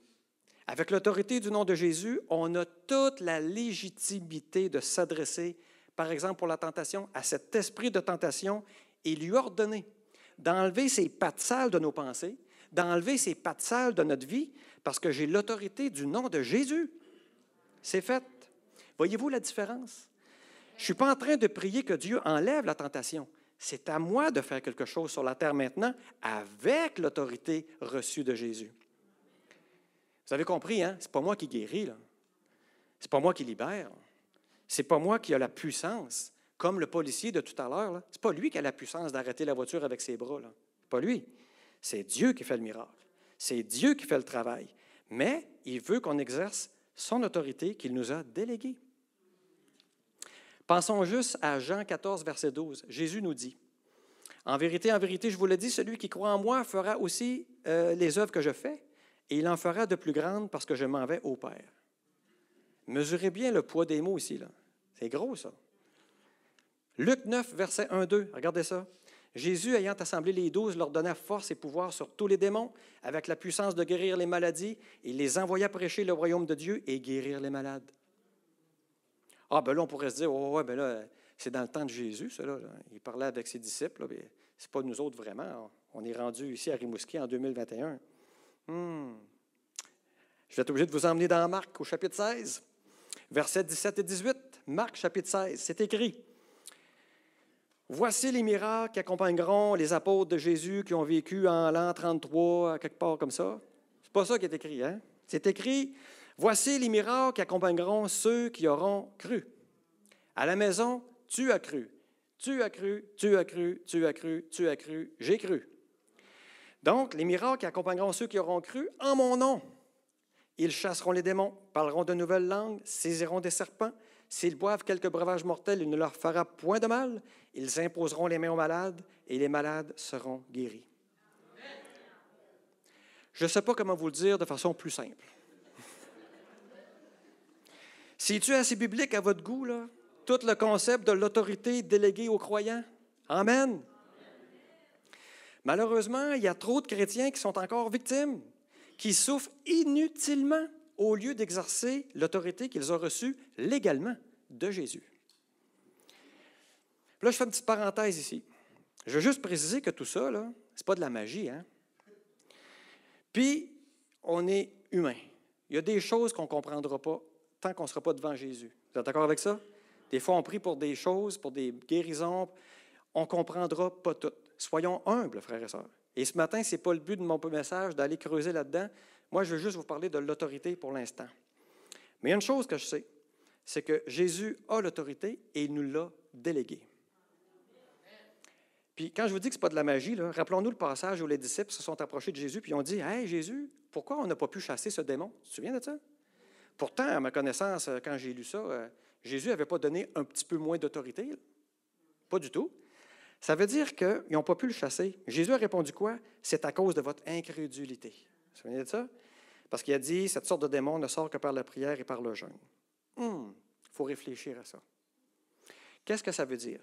Avec l'autorité du nom de Jésus, on a toute la légitimité de s'adresser, par exemple pour la tentation, à cet esprit de tentation et lui ordonner d'enlever ces pattes sales de nos pensées, d'enlever ces pattes sales de notre vie, parce que j'ai l'autorité du nom de Jésus. C'est fait. Voyez-vous la différence? Je ne suis pas en train de prier que Dieu enlève la tentation. C'est à moi de faire quelque chose sur la terre maintenant avec l'autorité reçue de Jésus. Vous avez compris, hein? Ce n'est pas moi qui guéris, là. Ce n'est pas moi qui libère. Ce n'est pas moi qui a la puissance, comme le policier de tout à l'heure. Ce n'est pas lui qui a la puissance d'arrêter la voiture avec ses bras. Ce n'est pas lui. C'est Dieu qui fait le miracle. C'est Dieu qui fait le travail. Mais il veut qu'on exerce son autorité qu'il nous a déléguée. Pensons juste à Jean 14, verset 12. Jésus nous dit, En vérité, en vérité, je vous le dis, celui qui croit en moi fera aussi euh, les œuvres que je fais, et il en fera de plus grandes parce que je m'en vais au Père. Mesurez bien le poids des mots ici. Là. C'est gros, ça. Luc 9, verset 1, 2. Regardez ça. Jésus, ayant assemblé les douze, leur donna force et pouvoir sur tous les démons, avec la puissance de guérir les maladies, et les envoya prêcher le royaume de Dieu et guérir les malades. Ah, ben là, on pourrait se dire, oh, ouais, ben là, c'est dans le temps de Jésus, cela. Il parlait avec ses disciples, mais ce n'est pas nous autres vraiment. On est rendu ici à Rimouski en 2021. Hmm. Je vais être obligé de vous emmener dans Marc au chapitre 16, versets 17 et 18. Marc chapitre 16, c'est écrit. Voici les miracles qui accompagneront les apôtres de Jésus qui ont vécu en l'an 33, quelque part comme ça. C'est pas ça qui est écrit, hein? C'est écrit Voici les miracles qui accompagneront ceux qui auront cru. À la maison, tu as cru. Tu as cru, tu as cru, tu as cru, tu as cru, j'ai cru. Donc, les miracles accompagneront ceux qui auront cru en mon nom. Ils chasseront les démons, parleront de nouvelles langues, saisiront des serpents. S'ils boivent quelques breuvages mortels, il ne leur fera point de mal. Ils imposeront les mains aux malades et les malades seront guéris. Je ne sais pas comment vous le dire de façon plus simple. Si tu assez biblique à votre goût, tout le concept de l'autorité déléguée aux croyants? Amen. Malheureusement, il y a trop de chrétiens qui sont encore victimes, qui souffrent inutilement au lieu d'exercer l'autorité qu'ils ont reçue légalement de Jésus. Là, je fais une petite parenthèse ici. Je veux juste préciser que tout ça, ce n'est pas de la magie. Hein? Puis, on est humain. Il y a des choses qu'on ne comprendra pas tant qu'on ne sera pas devant Jésus. Vous êtes d'accord avec ça? Des fois, on prie pour des choses, pour des guérisons. On ne comprendra pas tout. Soyons humbles, frères et sœurs. Et ce matin, ce n'est pas le but de mon message d'aller creuser là-dedans. Moi, je veux juste vous parler de l'autorité pour l'instant. Mais une chose que je sais, c'est que Jésus a l'autorité et il nous l'a déléguée. Puis quand je vous dis que ce n'est pas de la magie, rappelons-nous le passage où les disciples se sont approchés de Jésus puis ont dit Hey Jésus, pourquoi on n'a pas pu chasser ce démon? Tu te souviens de ça? Pourtant, à ma connaissance, quand j'ai lu ça, euh, Jésus n'avait pas donné un petit peu moins d'autorité. Pas du tout. Ça veut dire qu'ils n'ont pas pu le chasser. Jésus a répondu quoi? C'est à cause de votre incrédulité. Vous vous souvenez de ça? Parce qu'il a dit cette sorte de démon ne sort que par la prière et par le jeûne. Il hmm, faut réfléchir à ça. Qu'est-ce que ça veut dire?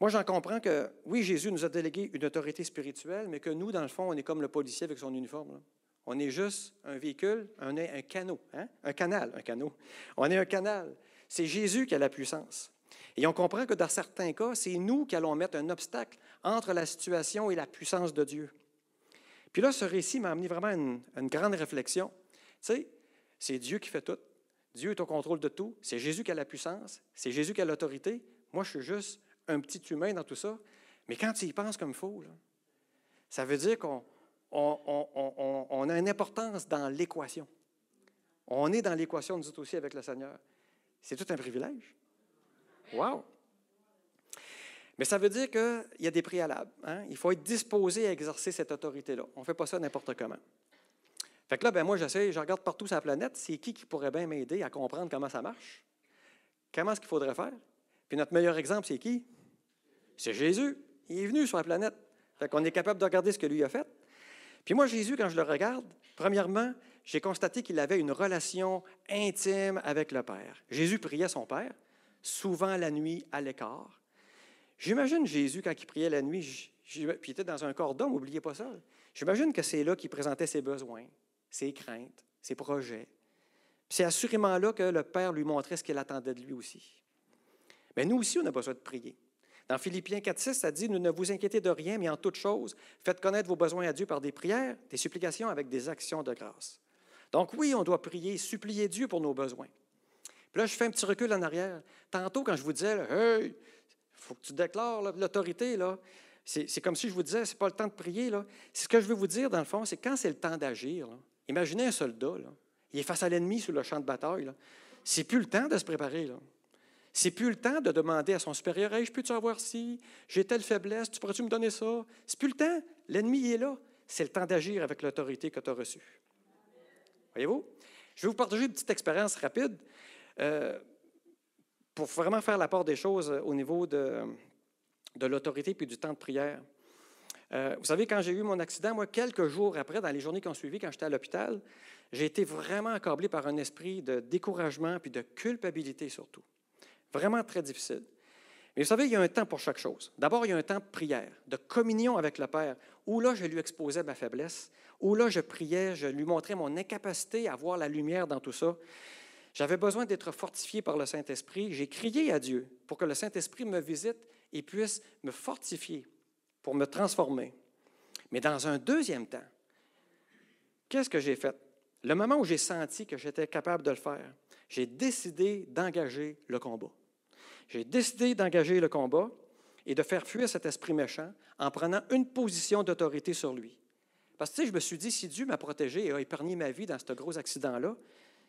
Moi, j'en comprends que, oui, Jésus nous a délégué une autorité spirituelle, mais que nous, dans le fond, on est comme le policier avec son uniforme. On est juste un véhicule, on est un canot, hein? un canal, un canot. On est un canal. C'est Jésus qui a la puissance. Et on comprend que dans certains cas, c'est nous qui allons mettre un obstacle entre la situation et la puissance de Dieu. Puis là, ce récit m'a amené vraiment une, une grande réflexion. Tu sais, c'est Dieu qui fait tout. Dieu est au contrôle de tout. C'est Jésus qui a la puissance. C'est Jésus qui a l'autorité. Moi, je suis juste un petit humain dans tout ça. Mais quand tu y penses comme il faut, ça veut dire qu'on on, a une importance dans l'équation. On est dans l'équation, nous autres aussi, avec le Seigneur. C'est tout un privilège. Wow! Mais ça veut dire qu'il y a des préalables. Hein? Il faut être disposé à exercer cette autorité-là. On ne fait pas ça n'importe comment. Fait que là, ben moi, j'essaie, je regarde partout sur la planète, c'est qui qui pourrait bien m'aider à comprendre comment ça marche? Comment est-ce qu'il faudrait faire? Puis notre meilleur exemple, c'est qui? C'est Jésus. Il est venu sur la planète. Fait qu'on est capable de regarder ce que lui a fait. Puis moi, Jésus, quand je le regarde, premièrement, j'ai constaté qu'il avait une relation intime avec le Père. Jésus priait son Père, souvent la nuit à l'écart. J'imagine Jésus, quand il priait la nuit, puis il était dans un corps d'homme, n'oubliez pas ça. J'imagine que c'est là qu'il présentait ses besoins, ses craintes, ses projets. C'est assurément là que le Père lui montrait ce qu'il attendait de lui aussi. Mais nous aussi, on a besoin de prier. Dans Philippiens 4.6, ça dit, ne vous inquiétez de rien, mais en toute chose, faites connaître vos besoins à Dieu par des prières, des supplications avec des actions de grâce. Donc oui, on doit prier, supplier Dieu pour nos besoins. Puis là, je fais un petit recul en arrière. Tantôt, quand je vous disais, hey, il faut que tu déclares l'autorité, là. C'est comme si je vous disais, c'est pas le temps de prier, là. Ce que je veux vous dire, dans le fond, c'est quand c'est le temps d'agir, imaginez un soldat, là. Il est face à l'ennemi sur le champ de bataille, là. C'est plus le temps de se préparer, là. C'est plus le temps de demander à son supérieur Hey, je peux-tu avoir ci? J'ai telle faiblesse, tu pourrais-tu me donner ça? C'est plus le temps. L'ennemi est là. C'est le temps d'agir avec l'autorité que tu as reçue. Voyez-vous? Je vais vous partager une petite expérience rapide euh, pour vraiment faire la part des choses au niveau de, de l'autorité puis du temps de prière. Euh, vous savez, quand j'ai eu mon accident, moi, quelques jours après, dans les journées qui ont suivi, quand j'étais à l'hôpital, j'ai été vraiment accablé par un esprit de découragement puis de culpabilité surtout. Vraiment très difficile. Mais vous savez, il y a un temps pour chaque chose. D'abord, il y a un temps de prière, de communion avec le Père, où là, je lui exposais ma faiblesse, où là, je priais, je lui montrais mon incapacité à voir la lumière dans tout ça. J'avais besoin d'être fortifié par le Saint-Esprit. J'ai crié à Dieu pour que le Saint-Esprit me visite et puisse me fortifier, pour me transformer. Mais dans un deuxième temps, qu'est-ce que j'ai fait? Le moment où j'ai senti que j'étais capable de le faire, j'ai décidé d'engager le combat. J'ai décidé d'engager le combat et de faire fuir cet esprit méchant en prenant une position d'autorité sur lui. Parce que je me suis dit, si Dieu m'a protégé et a épargné ma vie dans ce gros accident-là,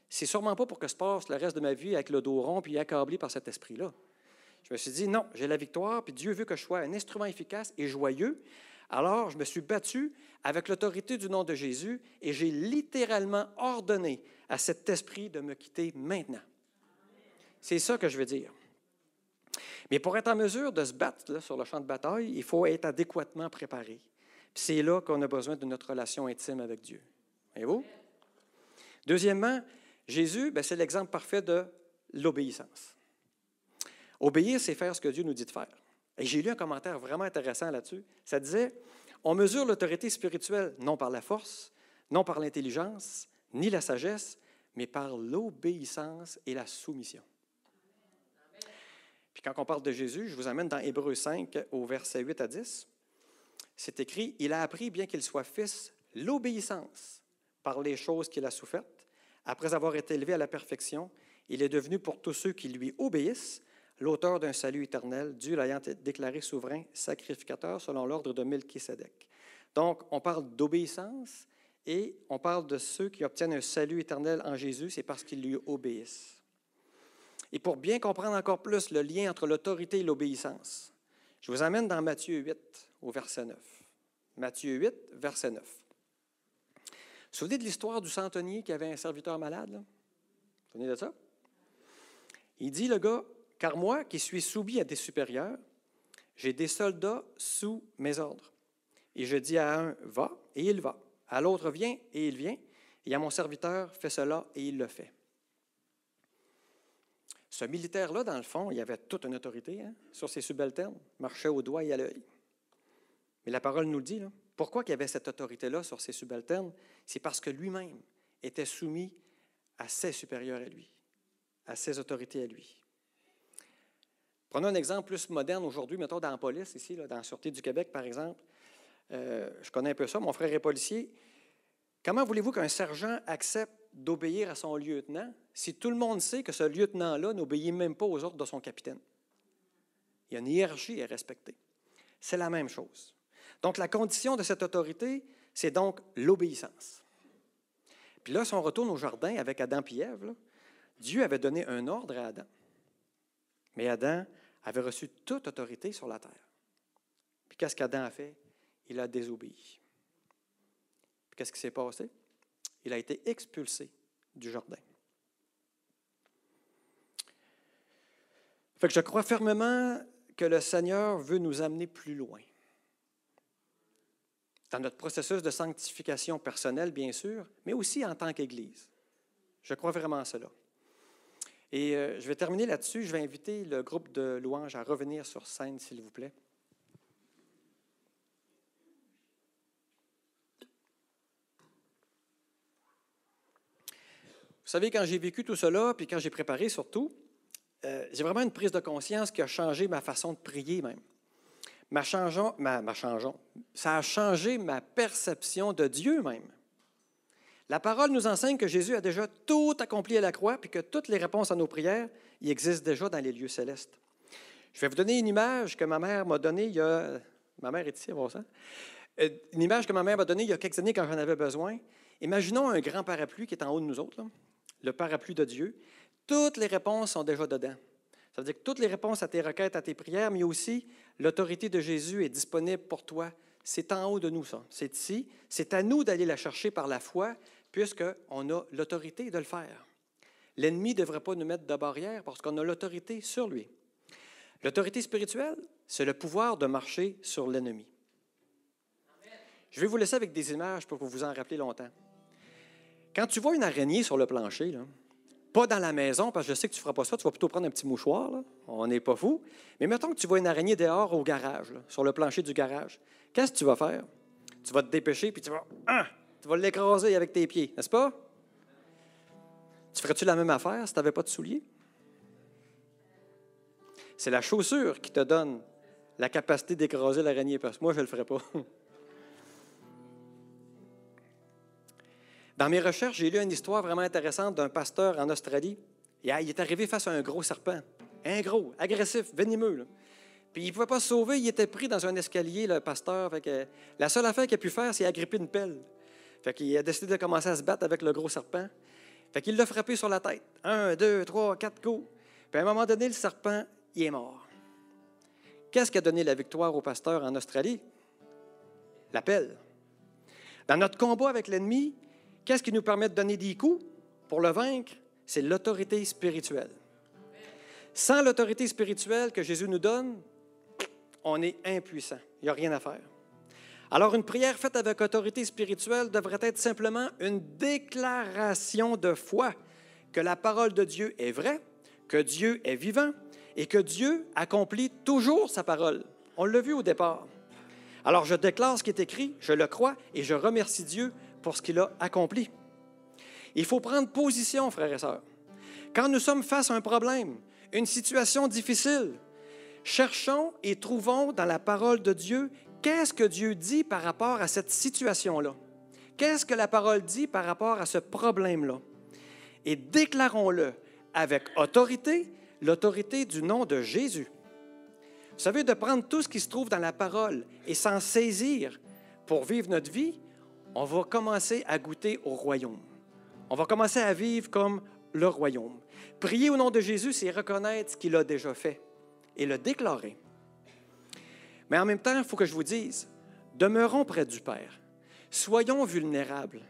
c'est sûrement pas pour que je passe le reste de ma vie avec le dos rond puis accablé par cet esprit-là. Je me suis dit, non, j'ai la victoire, puis Dieu veut que je sois un instrument efficace et joyeux. Alors, je me suis battu avec l'autorité du nom de Jésus et j'ai littéralement ordonné à cet esprit de me quitter maintenant. C'est ça que je veux dire. Mais pour être en mesure de se battre sur le champ de bataille, il faut être adéquatement préparé. C'est là qu'on a besoin de notre relation intime avec Dieu. Voyez-vous? Deuxièmement, Jésus, ben, c'est l'exemple parfait de l'obéissance. Obéir, c'est faire ce que Dieu nous dit de faire. Et j'ai lu un commentaire vraiment intéressant là-dessus. Ça disait, on mesure l'autorité spirituelle non par la force, non par l'intelligence, ni la sagesse, mais par l'obéissance et la soumission. Puis quand on parle de Jésus, je vous amène dans Hébreu 5 au verset 8 à 10. C'est écrit, Il a appris, bien qu'il soit fils, l'obéissance par les choses qu'il a souffertes. Après avoir été élevé à la perfection, il est devenu pour tous ceux qui lui obéissent l'auteur d'un salut éternel, Dieu l'ayant déclaré souverain, sacrificateur selon l'ordre de Melchisedec. Donc, on parle d'obéissance et on parle de ceux qui obtiennent un salut éternel en Jésus, c'est parce qu'ils lui obéissent. Et pour bien comprendre encore plus le lien entre l'autorité et l'obéissance, je vous amène dans Matthieu 8, au verset 9. Matthieu 8, verset 9. Souvenez de l'histoire du centenier qui avait un serviteur malade? Vous vous souvenez de ça? Il dit, le gars, car moi qui suis soumis à des supérieurs, j'ai des soldats sous mes ordres. Et je dis à un, va, et il va. À l'autre, viens, et il vient. Et à mon serviteur, fais cela, et il le fait. Ce militaire-là, dans le fond, il avait toute une autorité hein, sur ses subalternes, marchait au doigt et à l'œil. Mais la parole nous le dit. Pourquoi il y avait cette autorité-là sur ses subalternes? C'est parce que lui-même était soumis à ses supérieurs à lui, à ses autorités à lui. Prenons un exemple plus moderne aujourd'hui, mettons dans la police, ici, dans la Sûreté du Québec, par exemple. Euh, je connais un peu ça, mon frère est policier. Comment voulez-vous qu'un sergent accepte d'obéir à son lieutenant si tout le monde sait que ce lieutenant-là n'obéit même pas aux ordres de son capitaine? Il y a une hiérarchie à respecter. C'est la même chose. Donc, la condition de cette autorité, c'est donc l'obéissance. Puis là, si on retourne au jardin avec Adam et Dieu avait donné un ordre à Adam. Mais Adam avait reçu toute autorité sur la terre. Puis qu'est-ce qu'Adam a fait? Il a désobéi. Puis qu'est-ce qui s'est passé? Il a été expulsé du jardin. Fait que je crois fermement que le Seigneur veut nous amener plus loin. Dans notre processus de sanctification personnelle, bien sûr, mais aussi en tant qu'Église. Je crois vraiment à cela. Et euh, je vais terminer là-dessus. Je vais inviter le groupe de louanges à revenir sur scène, s'il vous plaît. Vous savez, quand j'ai vécu tout cela, puis quand j'ai préparé surtout, euh, j'ai vraiment une prise de conscience qui a changé ma façon de prier même. Ma changeant, ma, ma ça a changé ma perception de Dieu même. La parole nous enseigne que Jésus a déjà tout accompli à la croix, puis que toutes les réponses à nos prières y existent déjà dans les lieux célestes. Je vais vous donner une image que ma mère m'a donnée il y a... Ma mère est ici, bon. Euh, une image que ma mère m'a donnée il y a quelques années quand j'en avais besoin. Imaginons un grand parapluie qui est en haut de nous autres. Le parapluie de Dieu, toutes les réponses sont déjà dedans. Ça veut dire que toutes les réponses à tes requêtes, à tes prières, mais aussi l'autorité de Jésus est disponible pour toi. C'est en haut de nous, ça. C'est ici. C'est à nous d'aller la chercher par la foi, puisqu'on a l'autorité de le faire. L'ennemi ne devrait pas nous mettre de barrière parce qu'on a l'autorité sur lui. L'autorité spirituelle, c'est le pouvoir de marcher sur l'ennemi. Je vais vous laisser avec des images pour que vous vous en rappelez longtemps. Quand tu vois une araignée sur le plancher, pas dans la maison, parce que je sais que tu ne feras pas ça, tu vas plutôt prendre un petit mouchoir, on n'est pas fou. Mais mettons que tu vois une araignée dehors au garage, sur le plancher du garage. Qu'est-ce que tu vas faire? Tu vas te dépêcher, puis tu vas, ah, tu vas l'écraser avec tes pieds, n'est-ce pas? Tu ferais-tu la même affaire si tu n'avais pas de souliers? C'est la chaussure qui te donne la capacité d'écraser l'araignée, parce que moi, je ne le ferais pas. Dans mes recherches, j'ai lu une histoire vraiment intéressante d'un pasteur en Australie. Il est arrivé face à un gros serpent. Un gros, agressif, venimeux. Puis il ne pouvait pas se sauver, il était pris dans un escalier, le pasteur. la seule affaire qu'il a pu faire, c'est agripper une pelle. Fait a décidé de commencer à se battre avec le gros serpent. Fait l'a frappé sur la tête. Un, deux, trois, quatre coups. Puis à un moment donné, le serpent, il est mort. Qu'est-ce qui a donné la victoire au pasteur en Australie? La pelle. Dans notre combat avec l'ennemi, qu'est-ce qui nous permet de donner des coups? Pour le vaincre? C'est l'autorité spirituelle. Sans l'autorité spirituelle que Jésus nous donne, on est impuissant. Il n'y a rien à faire. Alors, une prière faite avec autorité spirituelle devrait être simplement une déclaration de foi que la parole de Dieu est vraie, que Dieu est vivant et que Dieu accomplit toujours sa parole. On l'a vu au départ. Alors, je déclare ce qui est écrit, je le crois et je remercie Dieu pour ce qu'il a accompli. Il faut prendre position, frères et sœurs. Quand nous sommes face à un problème, une situation difficile, cherchons et trouvons dans la parole de Dieu qu'est-ce que Dieu dit par rapport à cette situation-là. Qu'est-ce que la parole dit par rapport à ce problème-là? Et déclarons-le avec autorité, l'autorité du nom de Jésus. Vous savez, de prendre tout ce qui se trouve dans la parole et s'en saisir pour vivre notre vie, on va commencer à goûter au royaume. On va commencer à vivre comme le royaume. Prier au nom de Jésus, c'est reconnaître ce qu'il a déjà fait et le déclarer. Mais en même temps, il faut que je vous dise, demeurons près du Père. Soyons vulnérables.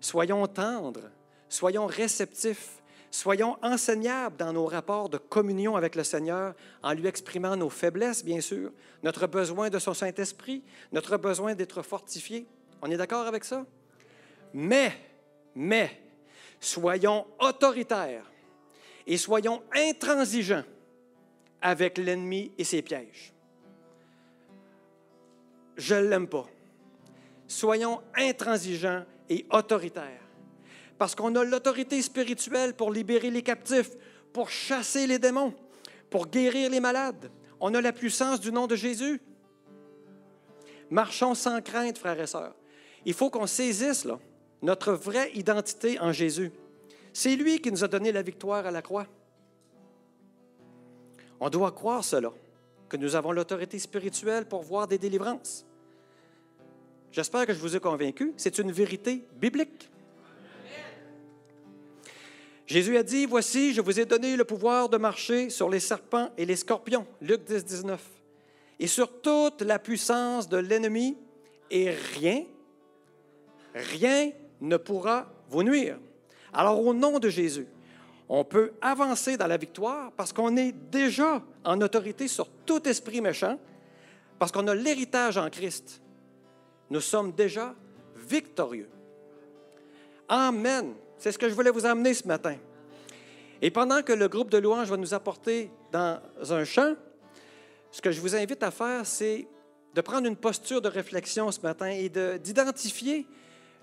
Soyons tendres. Soyons réceptifs. Soyons enseignables dans nos rapports de communion avec le Seigneur en lui exprimant nos faiblesses, bien sûr, notre besoin de son Saint-Esprit, notre besoin d'être fortifié. On est d'accord avec ça? Mais, mais, soyons autoritaires et soyons intransigeants avec l'ennemi et ses pièges. Je ne l'aime pas. Soyons intransigeants et autoritaires. Parce qu'on a l'autorité spirituelle pour libérer les captifs, pour chasser les démons, pour guérir les malades. On a la puissance du nom de Jésus. Marchons sans crainte, frères et sœurs. Il faut qu'on saisisse là, notre vraie identité en Jésus. C'est lui qui nous a donné la victoire à la croix. On doit croire cela, que nous avons l'autorité spirituelle pour voir des délivrances. J'espère que je vous ai convaincu. C'est une vérité biblique. Jésus a dit, Voici, je vous ai donné le pouvoir de marcher sur les serpents et les scorpions, Luc 10, 19, et sur toute la puissance de l'ennemi, et rien, rien ne pourra vous nuire. Alors au nom de Jésus, on peut avancer dans la victoire parce qu'on est déjà en autorité sur tout esprit méchant, parce qu'on a l'héritage en Christ. Nous sommes déjà victorieux. Amen. C'est ce que je voulais vous amener ce matin. Et pendant que le groupe de louanges va nous apporter dans un chant, ce que je vous invite à faire, c'est de prendre une posture de réflexion ce matin et d'identifier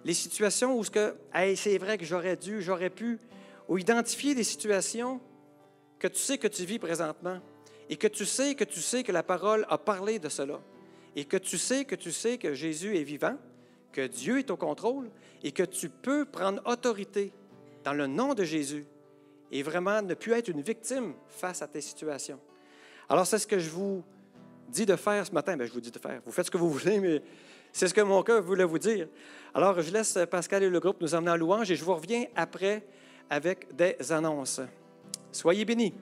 les situations où ce que c'est vrai que j'aurais dû, j'aurais pu, ou identifier des situations que tu sais que tu vis présentement et que tu sais que tu sais que la parole a parlé de cela et que tu sais que tu sais que Jésus est vivant, que Dieu est au contrôle et que tu peux prendre autorité dans le nom de Jésus et vraiment ne plus être une victime face à tes situations. Alors, c'est ce que je vous dis de faire ce matin. Bien, je vous dis de faire. Vous faites ce que vous voulez, mais c'est ce que mon cœur voulait vous dire. Alors, je laisse Pascal et le groupe nous emmener en louange et je vous reviens après avec des annonces. Soyez bénis.